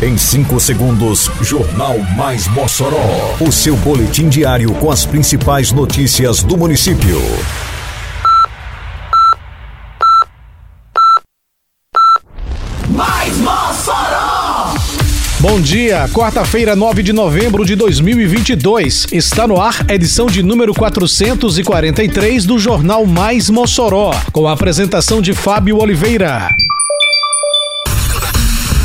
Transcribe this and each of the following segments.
Em 5 segundos, Jornal Mais Mossoró. O seu boletim diário com as principais notícias do município. Mais Mossoró! Bom dia, quarta-feira, 9 de novembro de 2022. Está no ar edição de número 443 do Jornal Mais Mossoró, com a apresentação de Fábio Oliveira.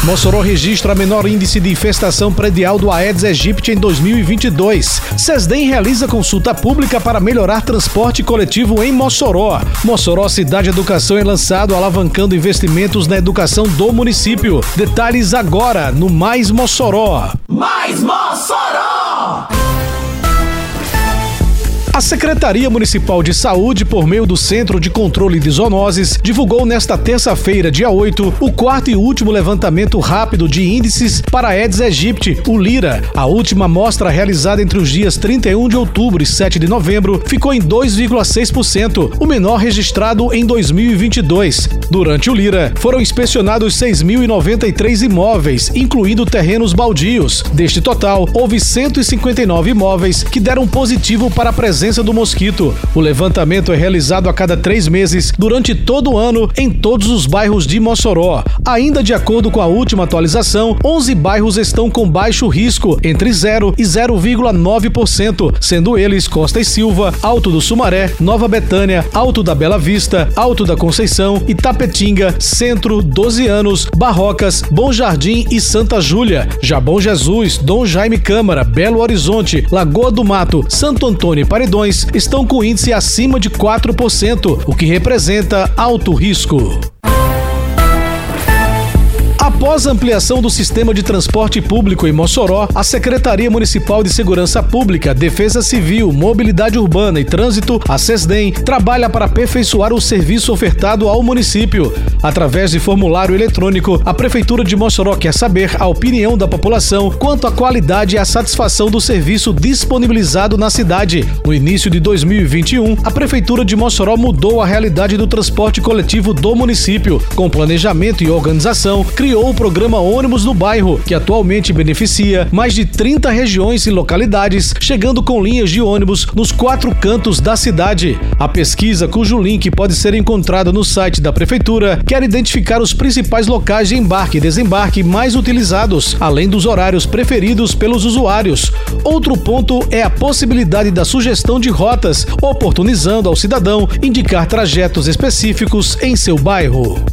Mossoró registra menor índice de infestação predial do Aedes aegypti em 2022. SESDEM realiza consulta pública para melhorar transporte coletivo em Mossoró. Mossoró Cidade Educação é lançado alavancando investimentos na educação do município. Detalhes agora no Mais Mossoró. Mais Mossoró! A Secretaria Municipal de Saúde, por meio do Centro de Controle de Zoonoses, divulgou nesta terça-feira, dia 8, o quarto e último levantamento rápido de índices para Aedes aegypti, o Lira. A última amostra realizada entre os dias 31 de outubro e 7 de novembro ficou em 2,6%, o menor registrado em 2022. Durante o Lira, foram inspecionados 6.093 imóveis, incluindo terrenos baldios. Deste total, houve 159 imóveis que deram positivo para a presença presença do mosquito. O levantamento é realizado a cada três meses, durante todo o ano, em todos os bairros de Mossoró. Ainda de acordo com a última atualização, 11 bairros estão com baixo risco, entre 0 e 0,9%, sendo eles Costa e Silva, Alto do Sumaré, Nova Betânia, Alto da Bela Vista, Alto da Conceição, Itapetinga, Centro, 12 anos, Barrocas, Bom Jardim e Santa Júlia. Já Bom Jesus, Dom Jaime Câmara, Belo Horizonte, Lagoa do Mato, Santo Antônio e estão com índice acima de 4%, o que representa alto risco. Após a ampliação do sistema de transporte público em Mossoró, a Secretaria Municipal de Segurança Pública, Defesa Civil, Mobilidade Urbana e Trânsito, a SESDEM, trabalha para aperfeiçoar o serviço ofertado ao município. Através de formulário eletrônico, a Prefeitura de Mossoró quer saber a opinião da população quanto à qualidade e à satisfação do serviço disponibilizado na cidade. No início de 2021, a Prefeitura de Mossoró mudou a realidade do transporte coletivo do município. Com planejamento e organização, criou o programa Ônibus no Bairro, que atualmente beneficia mais de 30 regiões e localidades, chegando com linhas de ônibus nos quatro cantos da cidade. A pesquisa, cujo link pode ser encontrado no site da Prefeitura, quer identificar os principais locais de embarque e desembarque mais utilizados, além dos horários preferidos pelos usuários. Outro ponto é a possibilidade da sugestão de rotas, oportunizando ao cidadão indicar trajetos específicos em seu bairro.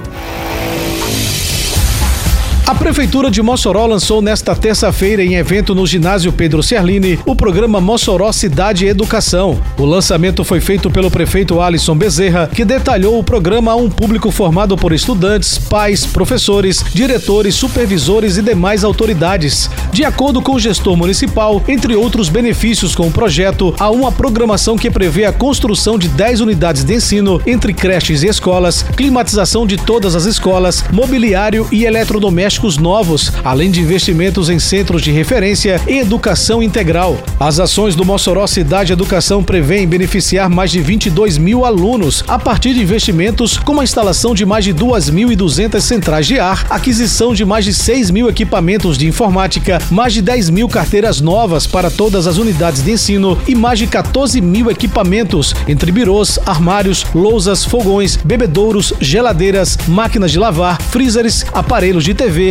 A Prefeitura de Mossoró lançou nesta terça-feira, em evento no ginásio Pedro Cerlini, o programa Mossoró Cidade Educação. O lançamento foi feito pelo prefeito Alisson Bezerra, que detalhou o programa a um público formado por estudantes, pais, professores, diretores, supervisores e demais autoridades. De acordo com o gestor municipal, entre outros benefícios com o projeto, há uma programação que prevê a construção de 10 unidades de ensino entre creches e escolas, climatização de todas as escolas, mobiliário e novos, além de investimentos em centros de referência em educação integral. As ações do Mossoró Cidade Educação prevêem beneficiar mais de 22 mil alunos a partir de investimentos como a instalação de mais de 2.200 centrais de ar, aquisição de mais de 6 mil equipamentos de informática, mais de 10 mil carteiras novas para todas as unidades de ensino e mais de 14 mil equipamentos, entre birôs, armários, lousas, fogões, bebedouros, geladeiras, máquinas de lavar, freezers, aparelhos de TV,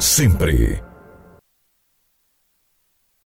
sempre.